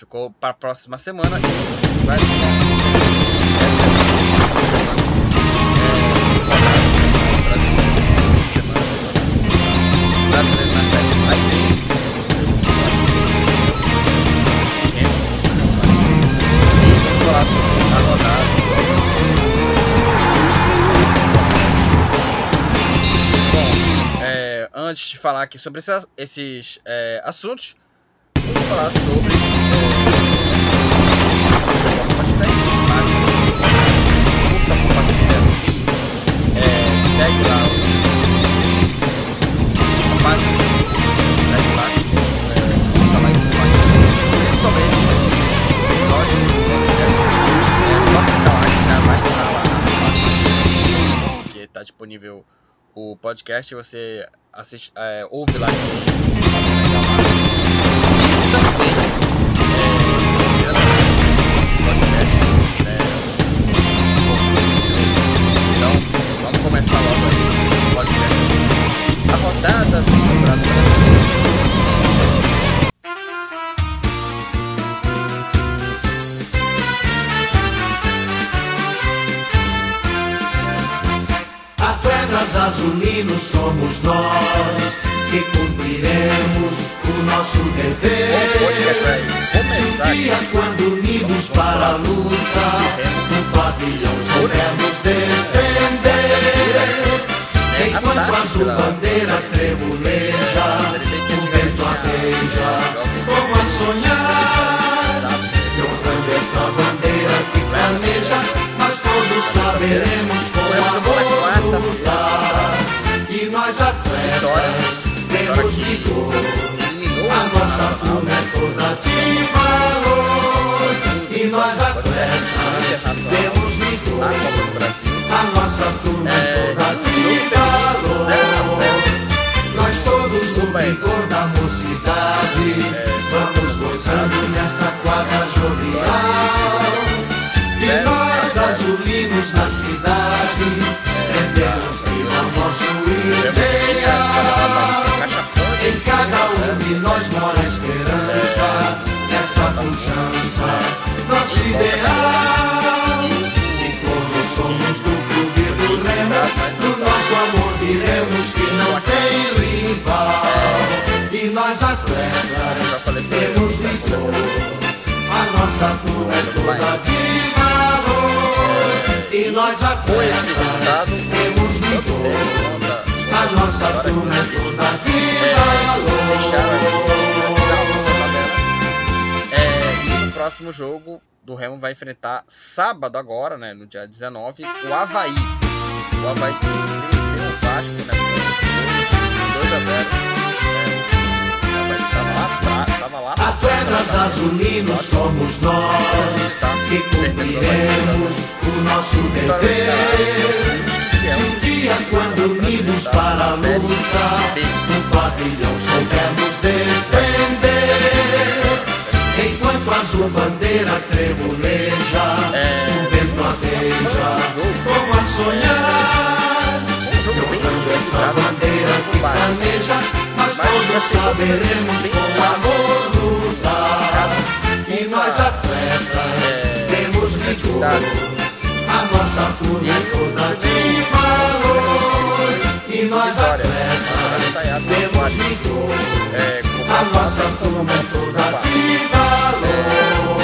ficou para a próxima semana e vai é, antes de falar aqui sobre esses, esses é, assuntos, vamos falar sobre segue lá segue lá, curta lá e compartilha, principalmente só clicar lá que lá que está disponível o podcast, você assiste, é, ouve lá somos nós que cumpriremos o nosso dever. Se um dia, quando unidos para a luta, no pavilhão soubermos defender. Enquanto a azul bandeira tremuleja, o vento arreja, como a sonhar. Honrando essa bandeira que planeja, nós todos saberemos com amor lutar. E nós atletas temos vigor. A nossa turma é toda de valor. E nós atletas temos vigor. A nossa turma é toda de valor. Nós todos no vigor da mocidade E nós atletas temos vigor A nossa turma é toda de valor. E nós atletas temos vigor A nossa turma é toda de valor. É, e no próximo jogo do Remo vai enfrentar sábado agora, né, no dia 19, o Havaí. O Havaí venceu o Vasco, né, Atletas azulinos somos nós que cumpriremos o nosso dever. Se um dia, quando unidos para a luta, no pavilhão soubermos defender, enquanto a azul bandeira tremuleja, o vento arreja, como a sonhar. Equilibrado, bandeira que planeja, nós todos saberemos com amor lutar. E nós atletas temos vigor. A nossa turma é toda de valor. E nós atletas temos vigor. É, A nossa turma é toda de valor.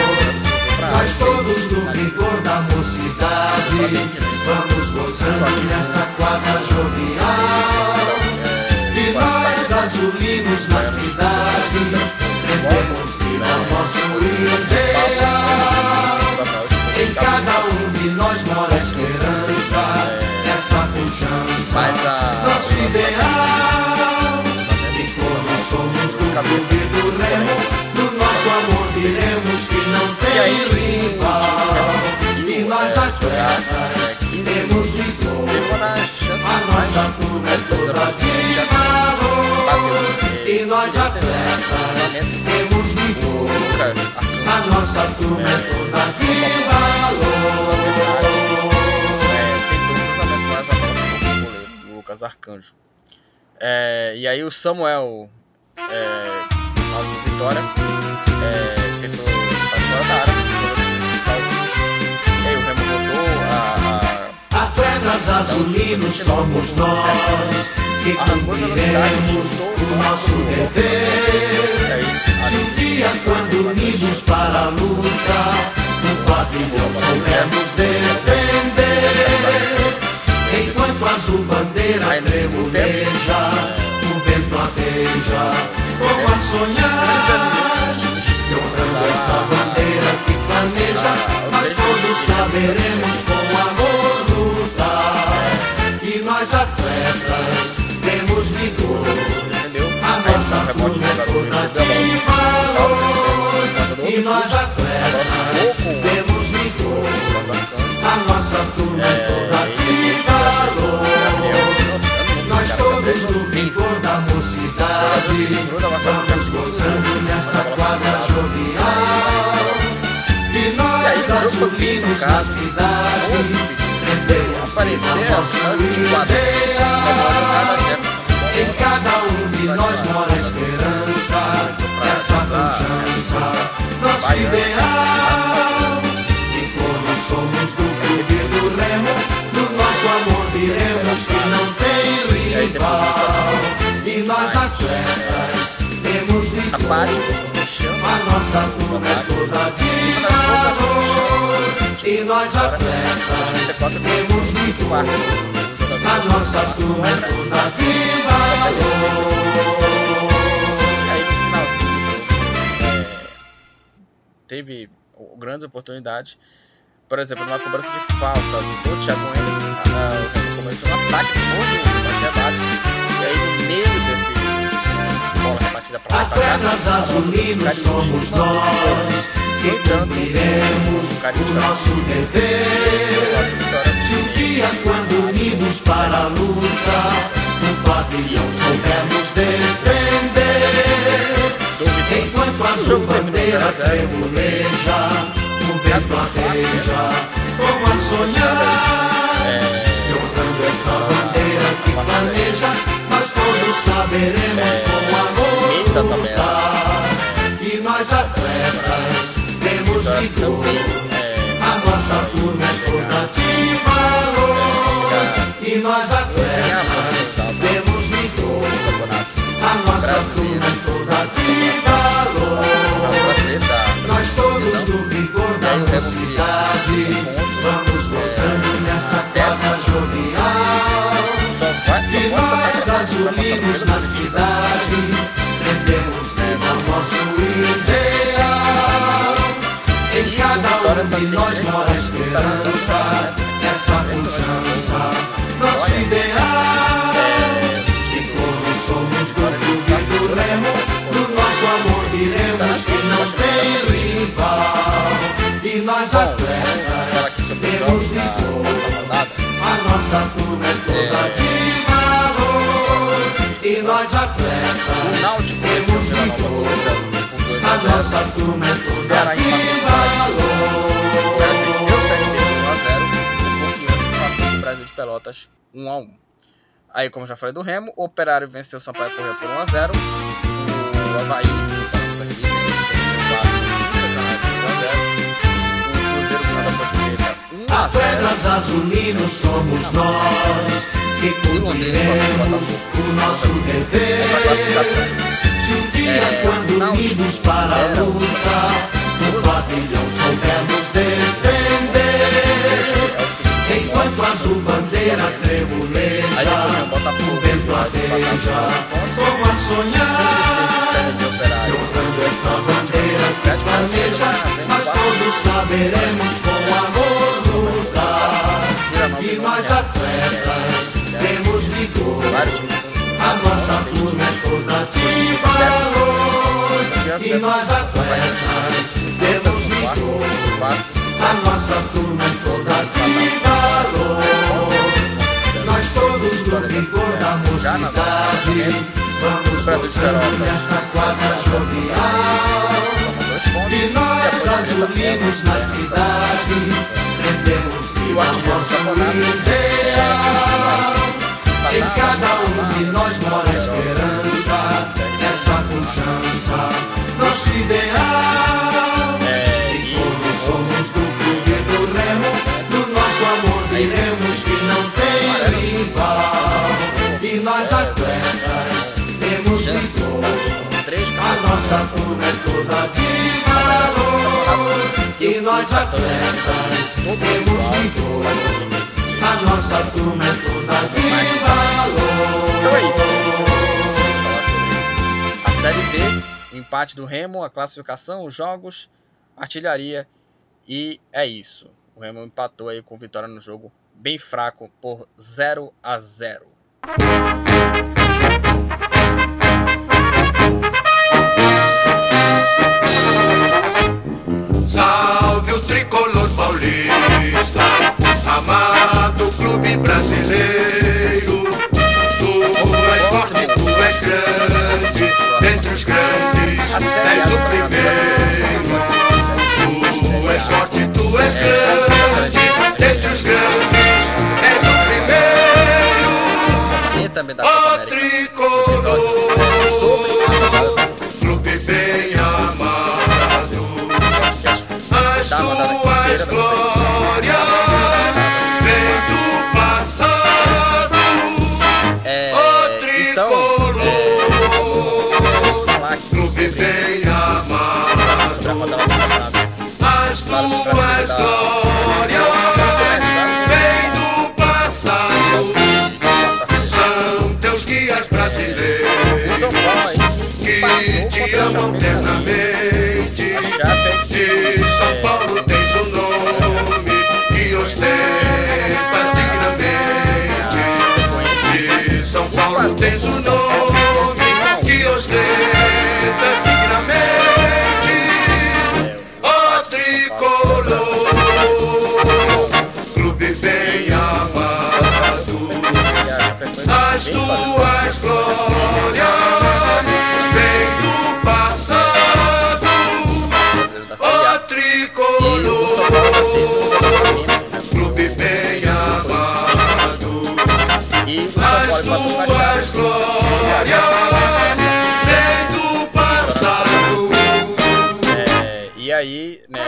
Nós todos no vigor da mocidade. Vamos gozando nesta quadra jovial. E nós azulinos na cidade Rendemos viva nosso ideal Em cada um de nós mora a esperança Essa pujança, nosso ideal E como somos do clube do remo No nosso amor diremos E aí, rival jogar atletas 15 temos chances A nossa turma é toda de já valor E nós atletas temos. Lucas, A nossa turma é toda de valor. Lucas Arcanjo. É, e aí o Samuel, é, de Vitória, é, Azulinos somos nós que cumpriremos o nosso dever. Se um dia, quando unidos para a luta, o pavilhão soubermos defender. Enquanto a azul bandeira tremuleja, o vento arpeja, como a sonhar. E honrando esta bandeira que flameja, mas todos saberemos com amor atletas temos vigor. A nossa é jogador toda de valor. E nós atletas temos vigor. A nossa turma é toda de valor. Nós todos no vigor da mocidade Vamos gozando nesta quadra jovial. E nós azulinos na cidade Aparecer as chances de Em cada um de nós mora a esperança Essa pujança, nosso ideal. E como somos do clube do remo No nosso amor diremos que não tem rival. E nós atletas temos A nossa turma é toda de valor E nós atletas temos vigor A nossa turma é toda é, teve grandes oportunidades. Por exemplo, numa cobrança de falta do Thiago Enes, o começou um ataque depois do do rebate. E aí no meio desse bola rebatida pra lá e pra cá, Atletas azulinos somos nós Que cumpriremos o nosso dever. Se um dia quando unidos para a luta O pavilhão soubermos defender. Enquanto a azul bandeira tremuleja O vento arpeja como a sonhar. Honrando esta bandeira que planeja Nós todos saberemos com amor tabela. lutar E nós atletas temos vigor. é, A nossa turma é toda de valor E nós atletas temos vigor. A nossa turma é toda de valor nós todos do vigor da mocidade Vamos gozando nesta casa jovial De nós azulinos na cidade Rendemos viva ao nosso ideal. Em cada um de nós mora a esperança Essa pujança, nosso ideal. E como somos do clube do remo No nosso amor diremos que não tem rival. E nós atletas temos vigor A nossa turma é toda de valor Nós O atletas Náutico venceu o Vila Nova por 2 A a 0. nossa turma é Ceará toda de empatou Ceará venceu o CRB valor por 1 a 0. O Confiança empatou o Brasil de Pelotas 1 a 1. Aí, como já falei do Remo, o Operário venceu o Sampaio Correia por 1 a 0. O Havaí, aqui, venceu o Vasco no Sacanagem por 1 a 0. O Cruzeiro ganhou da Ponte Preta 1 a 0. Atletas azulinos somos nós Que cumpriremos o nosso dever Se um dia É, quando unidos para a luta O pavilhão soubermos defender É Enquanto a azul bandeira tremuleja O vento com Como a 16 sonhar. Honrando esta bandeira que planeja Nós todos saberemos com amor lutar E nós atletas A nossa turma é toda de valor E nós atletas temos vigor A nossa turma é toda de valor Nós todos do vigor da mocidade. Vamos gozando nesta quadra jovial. E nós depois azulinos na cidade. Prendemos viva nosso campeonato. ideal Em cada um de nós mora a esperança Essa pujança, nosso ideal. E como somos do clube do remo Do nosso amor diremos que não tem rival. E nós atletas temos vigor a nossa turma é toda de valor. E nós atletas temos vigor A nossa turma é toda de valor Então é isso. A Série B, o empate do Remo, a classificação, os jogos, artilharia e é isso. O Remo empatou aí com vitória no jogo bem fraco por 0 a 0. Salve o tricolor paulista, amado clube brasileiro. Tu és forte, tu és grande, dentre os grandes és do o primeiro. Tu és forte, tu és grande, dentre os grandes és o primeiro. As tuas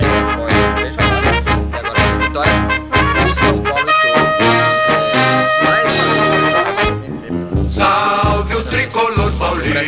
né, após três até agora sem vitória, o São Paulo entrou é, mais uma vez pra vencer. Salve o tricolor paulista,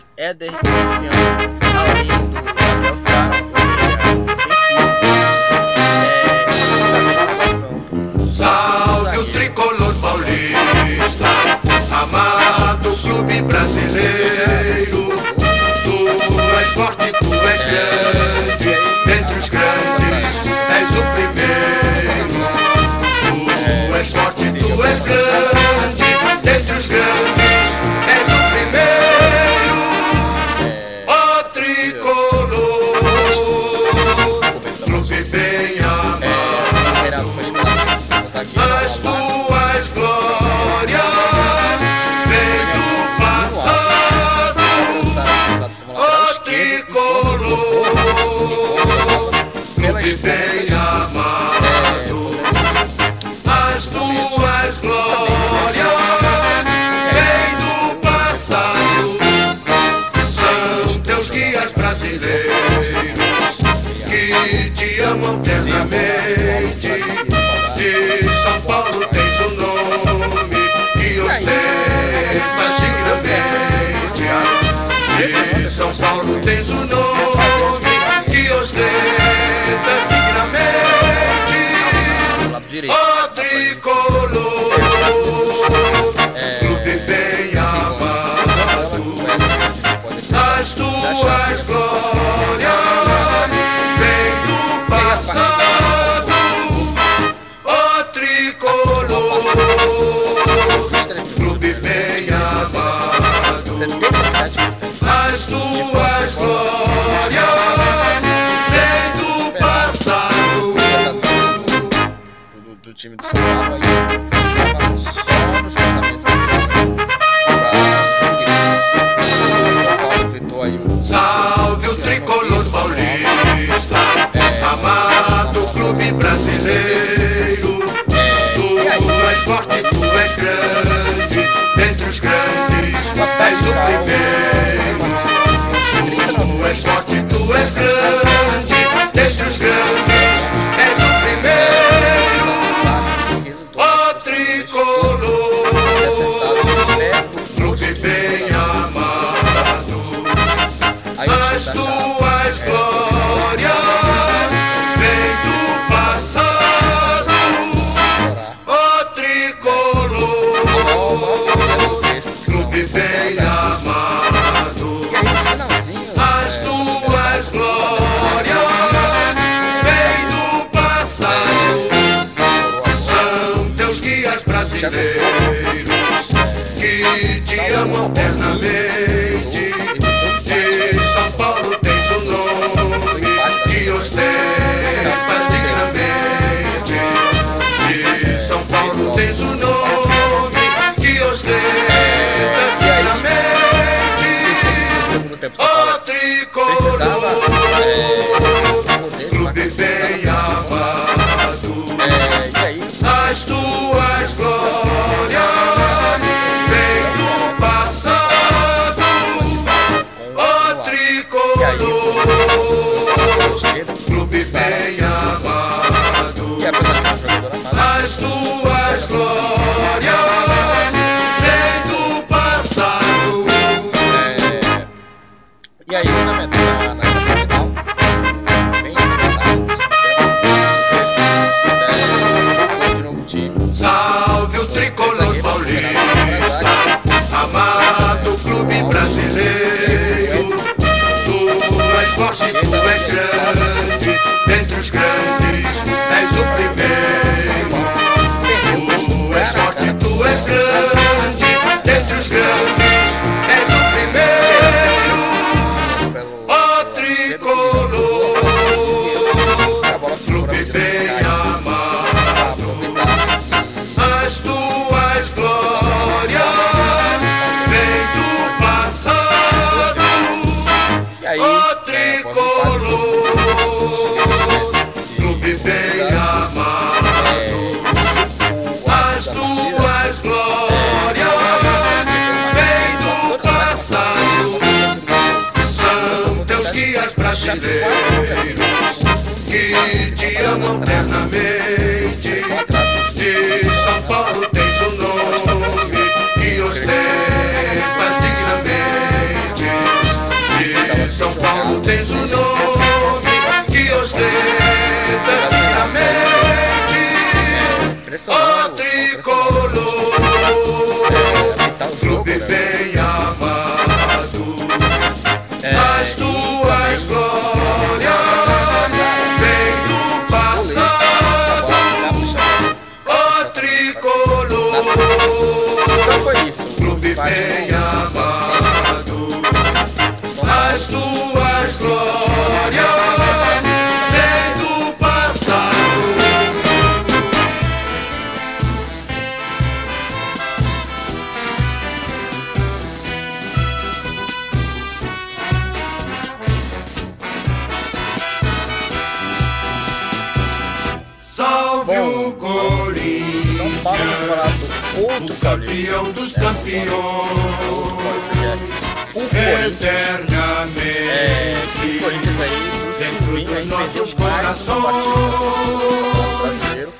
Luiz, Éder Luciano, além do Gabriel Sara, Oliveira, Salve o tricolor paulista, amado clube brasileiro. Tu és forte, tu és grande, dentre os grandes és o primeiro. Tu és forte, tu és grande. nosso nome que ostenta dignamente o tricolor. Clube eh. bem amado, as tuas glórias.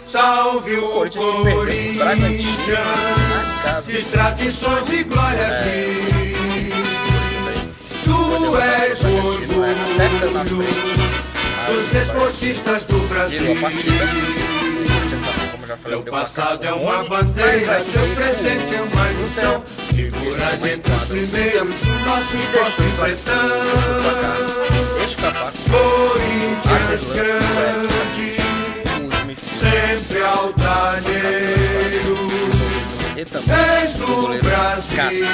Salve O Corinthians De tradições e glórias É. que tu és derrotado o na orgulho dos desportistas do Brasil. Já falei, o placar passado é uma bandeira, veio presente é o uma. Inter Figuras entre os primeiros do nosso e o o placar pretão. escapar Corinthians Adelante, grande, o sempre altaneiro, e és o. Brasil.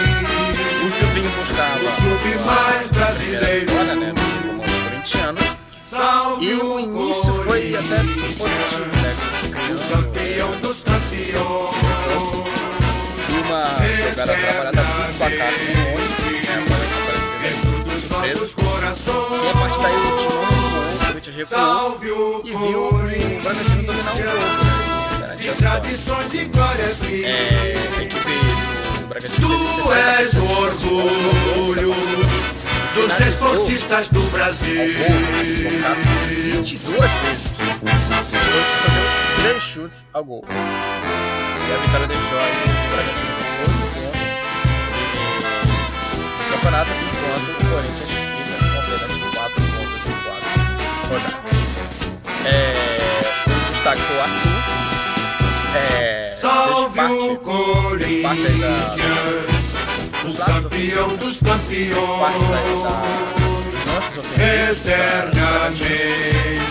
O Silvinho buscava a clube mais brasileiro. vitória, né, comando corintiano. Salve E o início foi até positivo, né? o Criando campeão dos campeões. uma jogada trabalhada muito placar com o Rony, né? Agora aí dos surpresa. nossos corações. E a partir daí o time recuou, o Corinthians recuou Salve o e viu o Bragantino dominar o jogo. a vitória. tradições e glórias que É, a equipe do Bragantino tu 60 és o orgulho dos desportistas do Brasil. gol, né? No caso, 22 vezes. O deu 6 chutes ao gol. E a vitória deixou aí o Bragantino com 12 pontos no campeonato, enquanto o Corinthians fica com apenas 4 pontos em 4 rodadas. É, o destaque foi o Arthur. É, fez Salve parte, o fez parte aí da, Corinthians, o campeão dos campeões. Eternamente.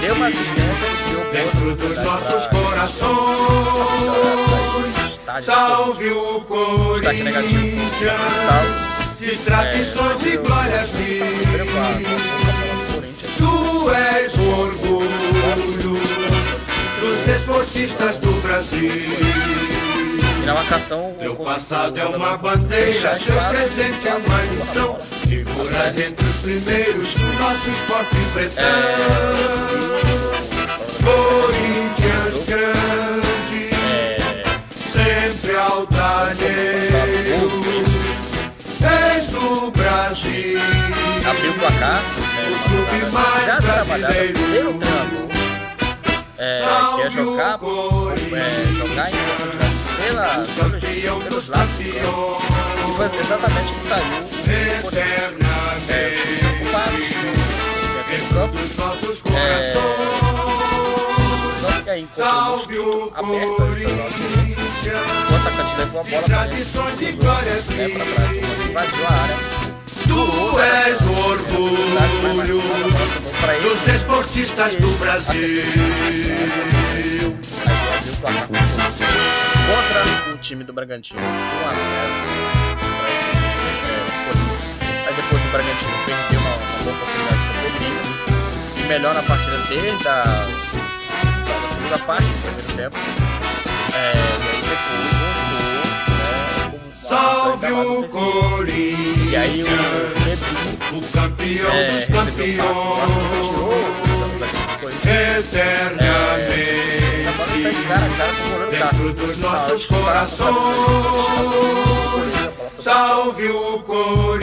Deu uma assistência deu Dentro dos nossos corações. Salve o Corinthians. De tradições e glórias tu és o orgulho dos desportistas do Brasil. Teu o passado é uma bandeira, teu presente é uma lição. Figuras entre os primeiros do nosso esporte pretão. Corinthians grande, sempre altaneiro. És do Brasil. abriu o placar, né, O clube mais brasileiro. pelo treinador, é, que é jogar, é, jogar em pela, pelos, pelos dos lados. E foi exatamente que saiu o Corinthians. É, Dos nossos É, e um Salve o. Corinthians. O atacante levou a bola para e né, trás, invadiu a área. tu és o orgulho a dos desportistas do Brasil. Time do Bragantino, 1 a 0 É, Corinthians. Aí depois o Bragantino perdeu uma, uma boa oportunidade com o Pedrinho. E melhora a partida desde a da, da segunda parte do primeiro tempo. É, e aí depois voltou né, Salve o ofensiva. E aí o Corinthians, Pedrinho o campeão é, dos passe, tirou campeões. do Corinthians. É, Saiu cara a cara com o goleiro Cássio. Dentro dos de nossos corações. Salve o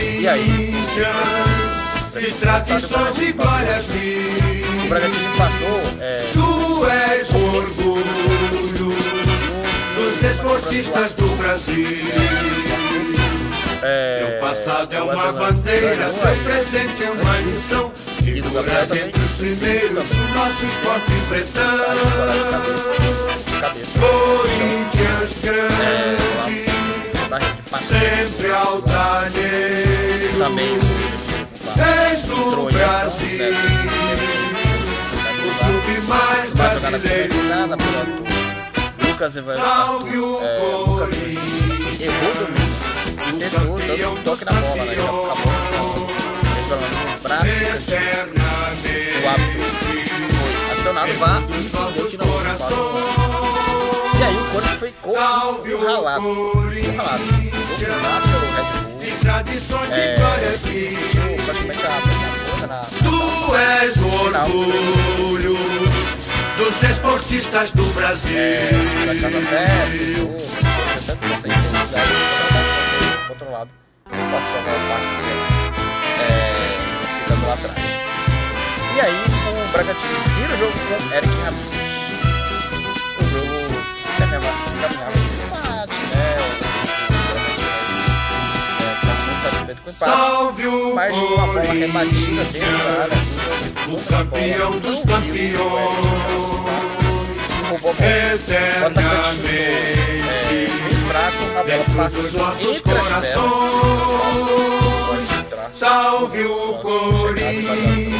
E aí? Corinthians, de tradições e glórias O Bragantino empatou é, tu és o orgulho dos desportistas do Brasil. é, Teu passado é o uma bandeira, aí. presente é uma lição. E do Gabriel também. entre os primeiros nosso esporte pretão. cabeça. Corinthians É, grande, passe. sempre altaneiro. Também És do Brasil, né? o clube mais brasileiro. Lucas Evangelho Salve o é, Lucas errou e tentou dando um toque na bola, né? Acabou do cantinho. O árbitro foi acionado VAR e não. E aí o Corinthians foi encurralado. Encurralado. Dominado pelo Red de Bull. tradições É, e que Tinha praticamente a na, na, tu és o orgulho dos desportistas do Brasil. É, até, controlado. Passou a maior parte do tempo é, ficando lá atrás. E aí o Bragantino vira o jogo com Eric Ramírez. O jogo se caminhava, se caminhava para empate, né? É, tá com o empate. Salve o Mas com uma bola rebatida dentro da área. o campeão dos campeões. Roubou a bola. O atacante chutou, é, bem fraco, a bola passou entre as pernas. Salve o Corinthians,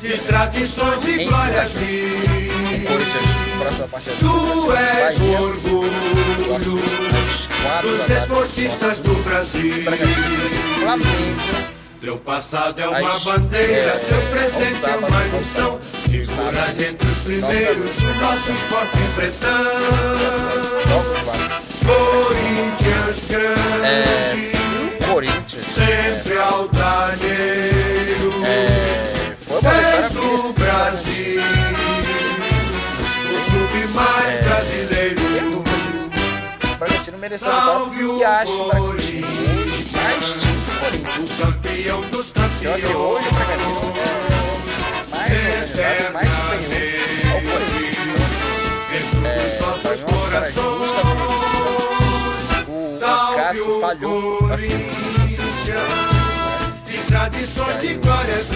de tradições e glórias partida do Tu és o orgulho dos desportistas do Brasil. Teu passado é uma bandeira, é, teu presente ao é uma ao Figuras entre os primeiros do nosso esporte pretão. Corinthians É, grande, Corinthians sempre altaneiro. é, foi uma És do merecida. Brasil, o clube mais É, brasileiro Sem do dúvida mundo. disso. O Bragantino mereceu Salve o e acho o Bragantino Corinthians. hoje mais time que o Corinthians. O campeão dos Então, assim, hoje o Bragantino campeões. é mais organizado, mais superior ao Corinthians. Então, é, pra mim é uma vitória justa, Cássio falhou assim, de tradições e glórias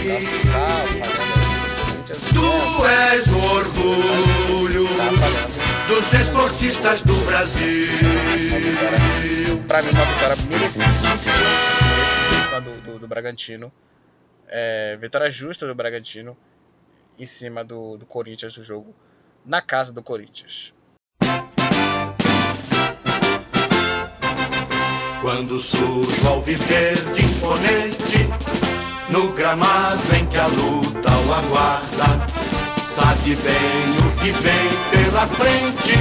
Tu és o orgulho tá dos desportistas do Brasil. Pra mim, uma vitória merecidíssima, merecidíssima do, do, do Bragantino. É, vitória justa do Bragantino em cima do, do Corinthians no jogo, na casa do Corinthians. Quando surge ao viver de imponente, no gramado em que a luta o aguarda, sabe bem o que vem pela frente,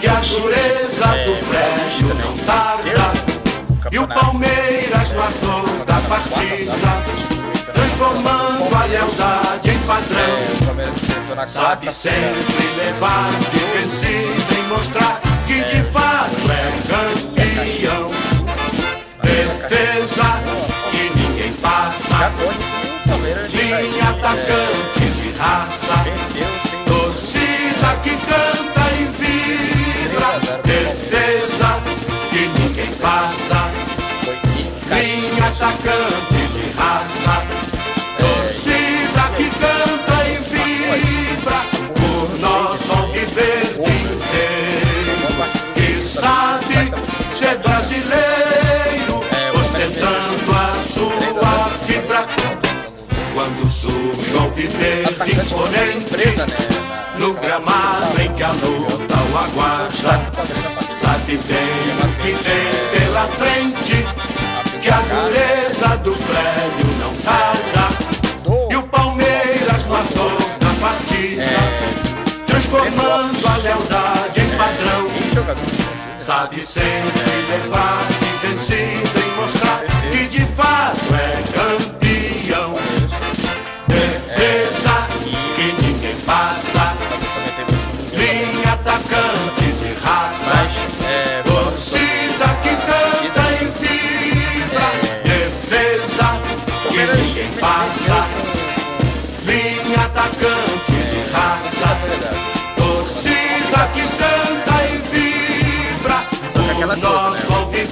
que a dureza é, do prédio né, não tarda. E o Palmeiras no é, da partida, transformando a lealdade em padrão. É, Sabe sempre levar de vencido e mostrar que de fato é campeão. Defesa que ninguém passa, pode que o Palmeiras linha é, atacantes de raça, torcida que canta e vibra. Defesa que ninguém passa, linha Caxias. Surge ao viver Atacante imponente, né? no gramado em que a luta o aguarda, sabe bem o que vem pela frente, que a dureza do prédio não tarda. E o Palmeiras matou na partida, transformando a lealdade em padrão. Sabe sempre levar de vencida e mostrar que de fato é campeão.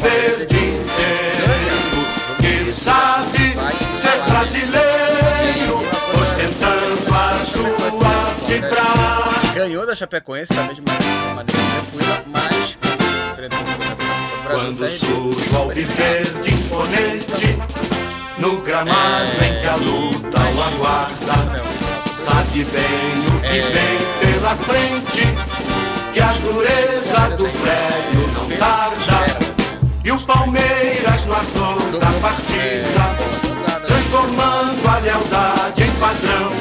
Inteiro que sabe ser brasileiro, ostentando a sua fibra. Ganhou da Chapecoense da mesma maneira tranquila, mas Quando surge ao viverde imponente, no gramado em que a luta o aguarda, sabe bem o que vem pela frente, que a dureza do prédio não tarda. E o Palmeiras no ator da partida, transformando a lealdade em padrão.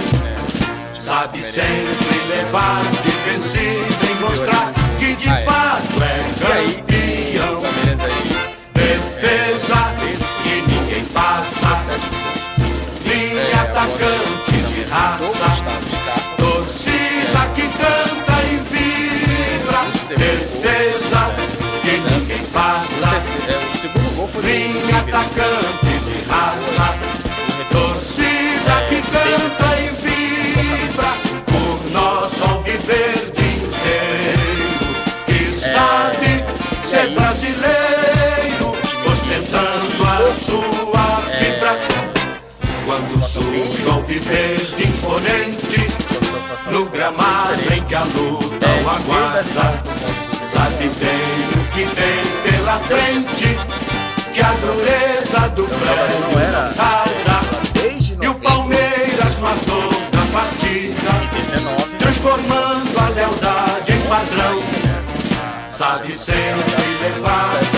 Sabe sempre levar de vencido e mostrar que de fato é campeão. Aí, Defesa que ninguém passa, linha atacante de raça, torcida que canta e vibra. Esse, é, o segundo gol foi Vem atacante de raça, torcida que canta e vibra por nosso alviverde inteiro, que sabe ser brasileiro, ostentando a sua vibra. Quando surge o alviverde imponente, no gramado em que a luta o aguarda, sabe bem o que tem pela frente, que a dureza do prédio não tarda. Desde E o 90 Palmeiras matou na partida, 19, transformando a lealdade em padrão. Sabe sempre levar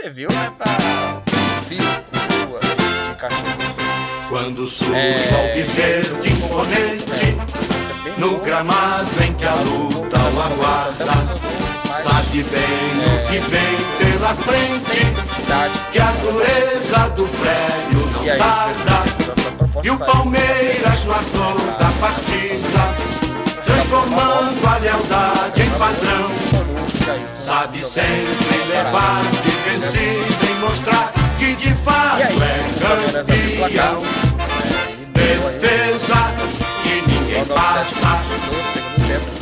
né? Rua de cachorro. Quando surge É. o alviverde imponente No gramado em que a luta o aguarda Sabe bem o que vem pela frente. Que a dureza do prédio E não tarda E o. Palmeiras no ator da partida Transformando a lealdade em padrão Sabe sempre levar de vencido e mostrar que de fato é campeão. é, Defesa que ninguém passa,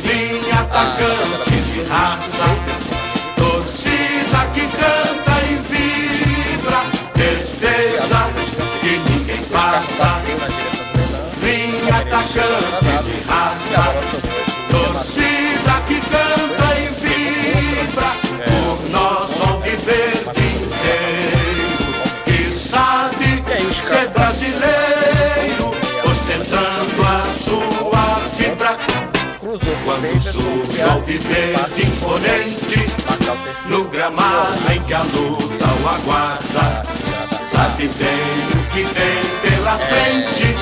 linha a tabela atacante de raça, torcida que canta e vibra. Defesa que ninguém passa, linha atacante surge e o a- alviverde passe imponente, no gramado em que a luta o aguarda, sabe bem o que vem pela frente,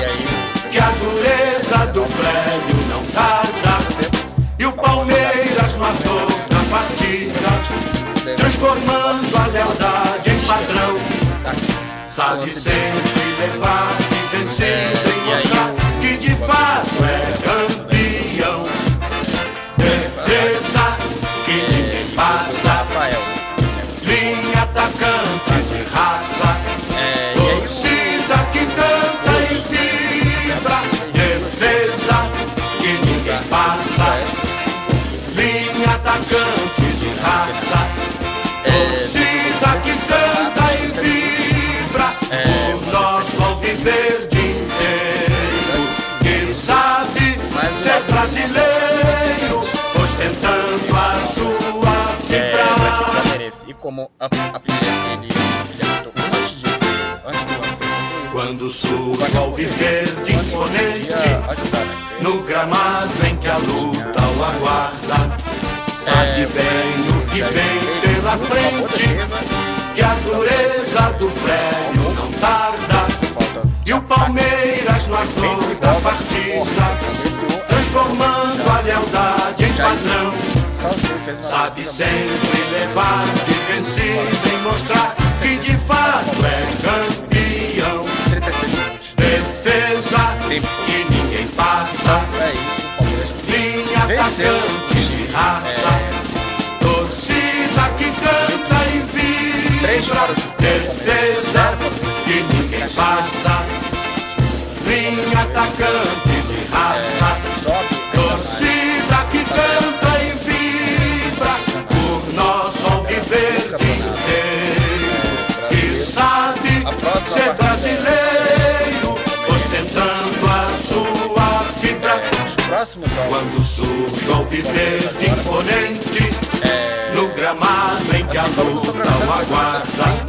e que a dureza do prédio não tarda. E o Palmeiras matou na partida, transformando a lealdade em padrão. Sabe sempre levar de vencido e mostrar que de fato é campeão. Como a, a primeira ele, ele apitou antes de ser, antes do concluído, Quando surge o alviverde imponente, podia ajudar, né? No gramado em que a luta o aguarda Sabe É, bem o que vem pela frente Que a dureza do prédio Sabe sempre levar de vencido E mostrar que de fato é campeão. 36 minutos. Defesa que ninguém passa. É Linha atacante de raça. É, Torcida que canta e vibra. Defesa que ninguém passa. Linha atacante de raça os próximos jogos quando surge o alviverde imponente é, No gramado em que a assim, sobre luta o a aguarda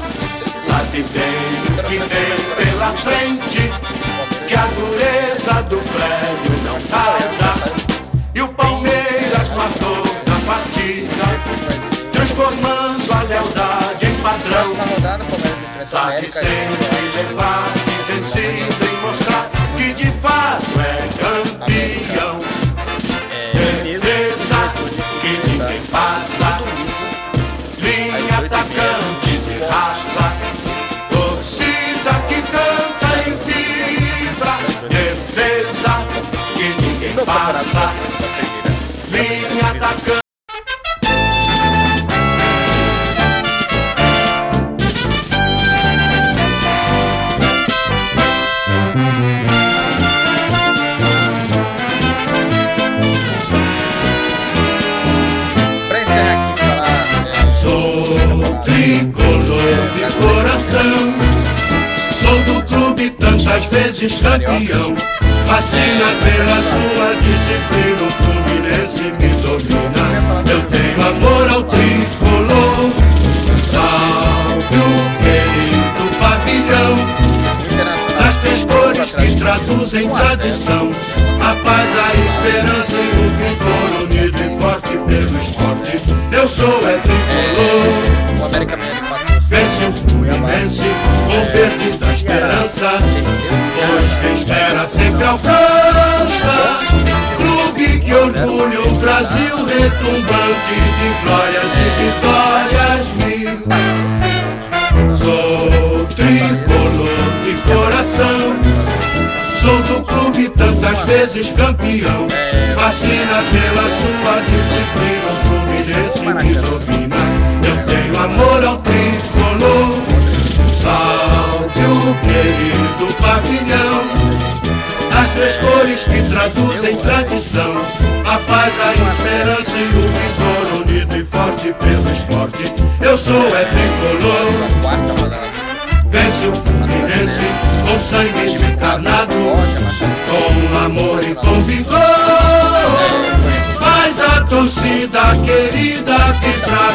Sabe bem o que vem pela frente Que a dureza do prédio não tarda E o Palmeiras matou na partida Transformando a lealdade em padrão Sabe sempre levar e mostrar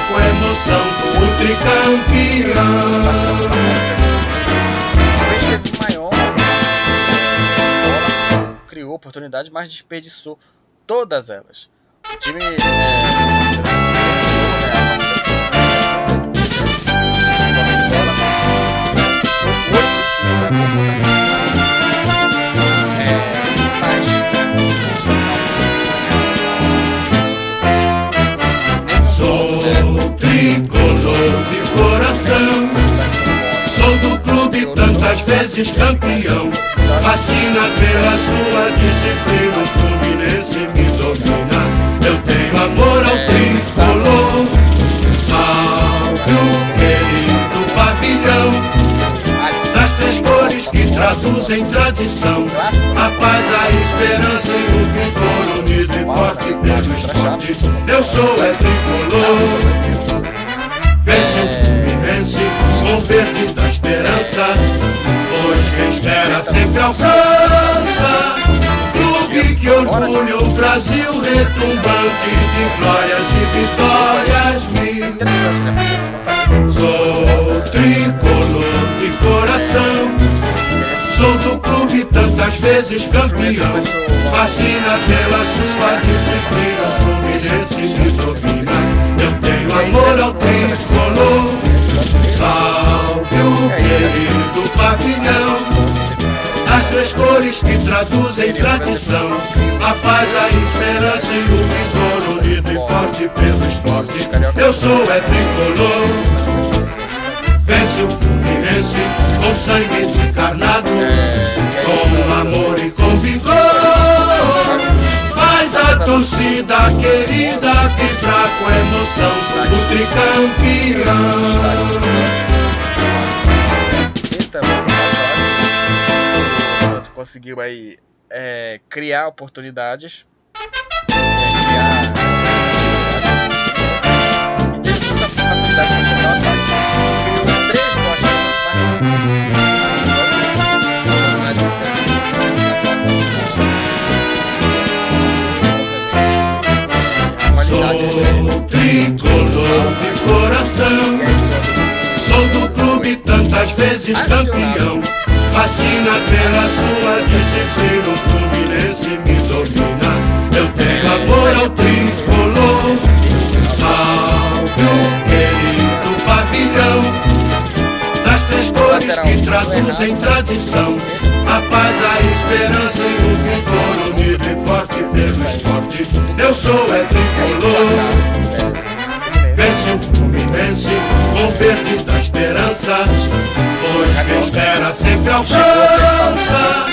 com emoção, o tricampeão. Maior é, criou oportunidades, mas desperdiçou todas elas. O time é, tricolor de coração, sou do clube tantas vezes campeão. Fascina pela sua disciplina, o Fluminense me domina. Eu tenho amor ao tricolor. Salve o querido pavilhão. Das três cores que traduzem tradição. A paz, a esperança e o vigor unido e forte pelo esporte. Eu sou é tricolor. Esperança. Pois quem espera sempre alcança. Clube que orgulha o Brasil retumbante de glórias e vitórias mil. interessante, né? Sou tricolor de coração. Sou do clube tantas vezes campeão. Fascina pela sua disciplina. Fluminense me domina. Eu tenho amor ao tricolor. Salve querido pavilhão. As três cores que traduzem tradição. A paz, a esperança e o vigor unido e forte pelo esporte. Eu sou é tricolor. Vence o Fluminense com sangue encarnado, com amor e com vigor. Faz a torcida querida vibrar com emoção, o tricampeão. Conseguiu aí é, criar oportunidades. criar. Tricolor de coração. Sou do clube tantas vezes campeão. Fascina pela sua disciplina, o Fluminense me domina. Eu tenho amor ao tricolor. Salve o querido pavilhão. Das três cores que traduzem tradição. A paz, a esperança e o vigor unido e forte pelo esporte. Eu sou é tricolor. Vence o Fluminense com verde da esperança. Espera sempre alcança.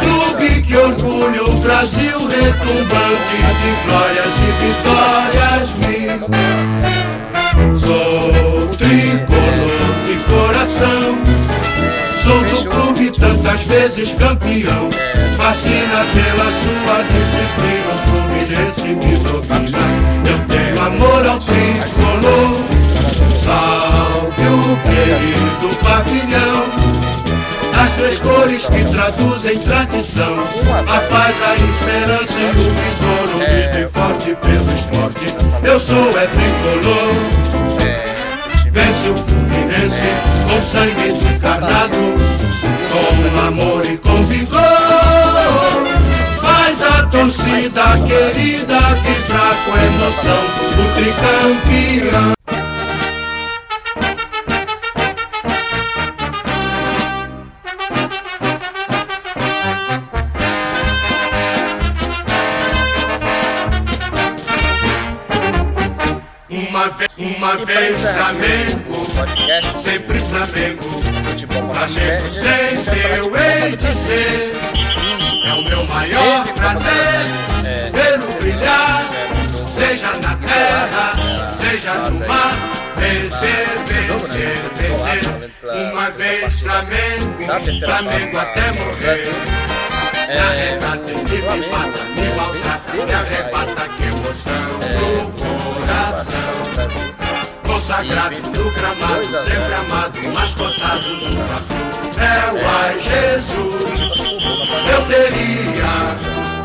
Clube que orgulha o Brasil. Retumbante de glórias e vitórias. Sou tricolor de coração, sou do clube tantas vezes campeão. Fascina pela sua disciplina, o Fluminense me domina. Eu tenho amor ao tricolor, querido pavilhão. As três cores que traduzem tradição. A paz, a esperança e o vigor Unido e forte pelo esporte. Eu sou é tricolor. Vence o Fluminense com sangue encarnado Com amor e com vigor. Faz a torcida querida vibrar com emoção. O tricampeão Uma, vez aqui Flamengo, sempre Flamengo. Flamengo sempre eu hei de ser. É o meu maior prazer. Vê-lo brilhar, seja na terra, seja no mar. Vencer, vencer, vencer. Uma vez Flamengo, Flamengo até morrer. Me arrebata, que me mata, me maltrata, me arrebata, que emoção no coração. Consagrado no gramado, sempre amado, mascotado no trator. É o ai Jesus. Eu teria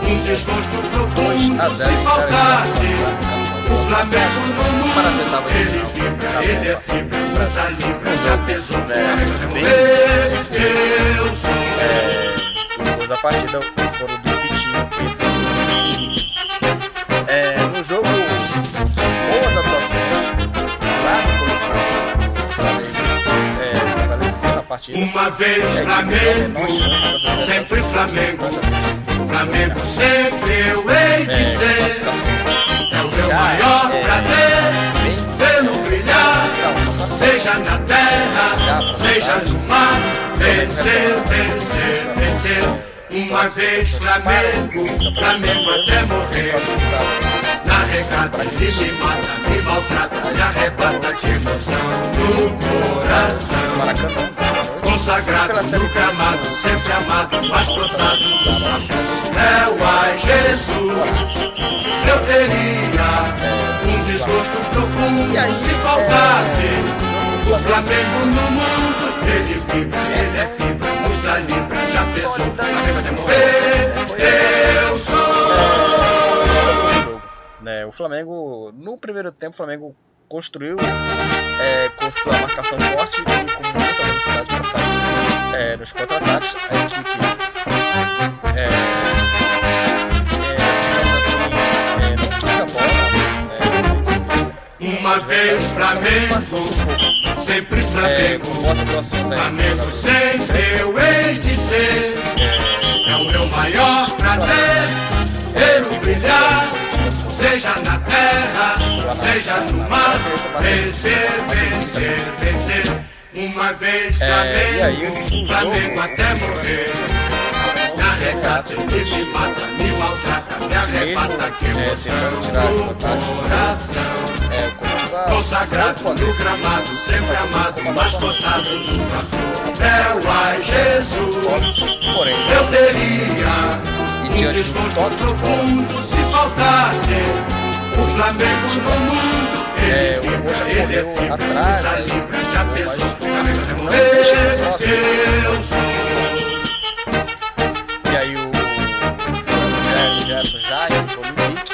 um desgosto profundo se faltasse o Flamengo no mundo. Ele vibra, ele é fibra, luta livre, já pesou. Eu sou. Os da partida foram do Vitinho, Pedro e Henrique. É, no jogo, boas atuações lá no coletivo. O Flamengo é, prevaleceu na partida. Uma vez É, Flamengo, sempre Flamengo. Flamengo sempre eu hei de ser. É o meu maior prazer vê-lo brilhar. Seja na terra, seja no mar. Vencer. Uma vez Flamengo, Flamengo até morrer. Na regata ele me mata, me maltrata, me arrebata de emoção no coração. Consagrado no gramado, sempre amado, no papo. É o ai Jesus, eu teria um desgosto profundo se faltasse o Flamengo no mundo. Ele vibra, ele é fibra, muda libra, Eu sou. jogo. Né, o Flamengo, no primeiro tempo, o Flamengo construiu é, com sua marcação forte e com muita velocidade para sair é, nos contra-ataques. A equipe, é, é, digamos assim, é, não quis a bola. É, Uma vez Flamengo. Sempre É, Flamengo. aí. Flamengo sempre eu hei de ser. É o meu maior prazer vê-lo brilhar. Seja na terra, seja no mar. Vencer, vencer, vencer. Uma vez É, Flamengo, o Flamengo até morrer. Ele me mata, me maltrata, me arrebata, que é, emoção vantagem. coração. É, o Consagrado no gramado, sempre amado, pouco mascotado no trator. É o ai Jesus, eu teria um do desgosto profundo se faltasse o Flamengo no mundo. É, Ele o vibra, Rocha ele é correu atrás, aí, mas não morrer. deixou próximo. O Gerson já entrou no limite,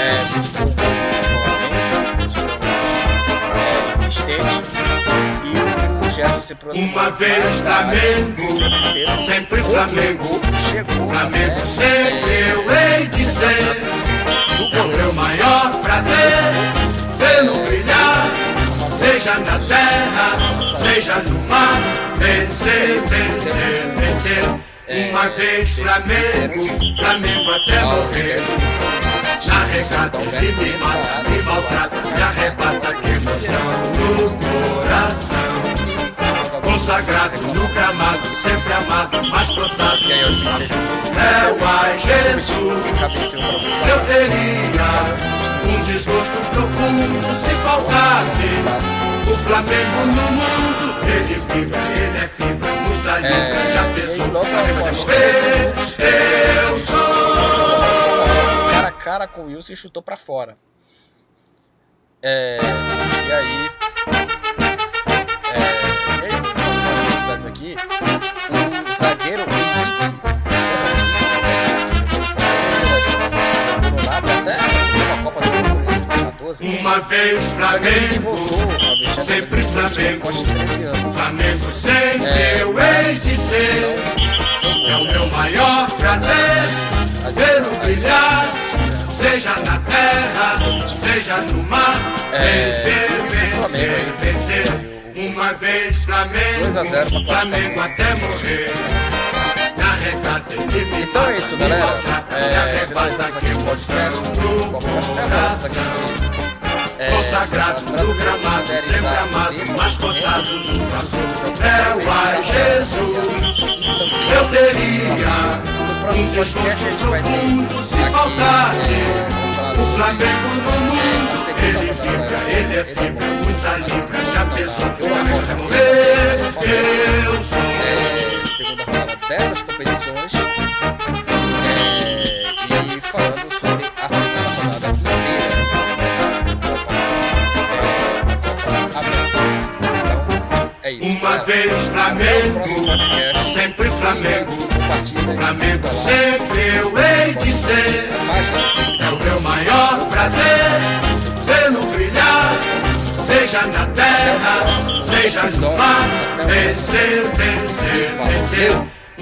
é, buscou o gol novamente, é, insistente, e o Gerson se aproximou Uma vez Flamengo, sempre Flamengo. chegou Flamengo né, sempre é, eu hei de ser. É o meu maior prazer vê-lo brilhar. Seja na terra, seja no mar. Vencer, vencer, vencer. Uma vez Flamengo, Flamengo até morrer. Na regata ele me mata, me maltrata, me arrebata, que emoção no coração. Consagrado no gramado, sempre amado, 26 papo. É o ai Jesus, Eu teria desgosto profundo se faltasse o Flamengo no mundo. Ele vibra, ele é fibra, muda É, libra, já pensou, após morrer. Eu sou. cara a cara com o Wilson e chutou pra fora. É, e aí. É, e aí, aqui. O zagueiro 2014. Uma vez Flamengo, voltou sempre brasileiro Flamengo. após 13 anos. Flamengo sempre É, eu hei de ser. É o meu maior prazer vê-lo brilhar, seja na terra, seja no mar. É, Vencer, vencer, vencer. Uma vez Flamengo, 2 a 0 pra Flamengo até morrer. Então é isso, galera. É, finalizamos aqui o podcast. Podcast aqui é, Consagrado no gramado, sempre amado, correndo. no azul. Jogo É o ai? Jesus. Eu teria um ter profundo se faltasse é, o Flamengo no a mundo. Ele vibra, ele é fibra, é muita libra. Já pensou que eu morrer? Eu sou. é, segunda dessas competições é, e falando sobre a segunda rodada inteira da Copa, é, Copa América. Então, é isso. Uma vez Flamengo, podcast. sempre Siga, Flamengo. compartilha, Flamengo lá. sempre eu hei de ser. Facebook. É o meu maior prazer vê-lo brilhar, seja na terra, seja no mar. Vencer, vencer, vencer.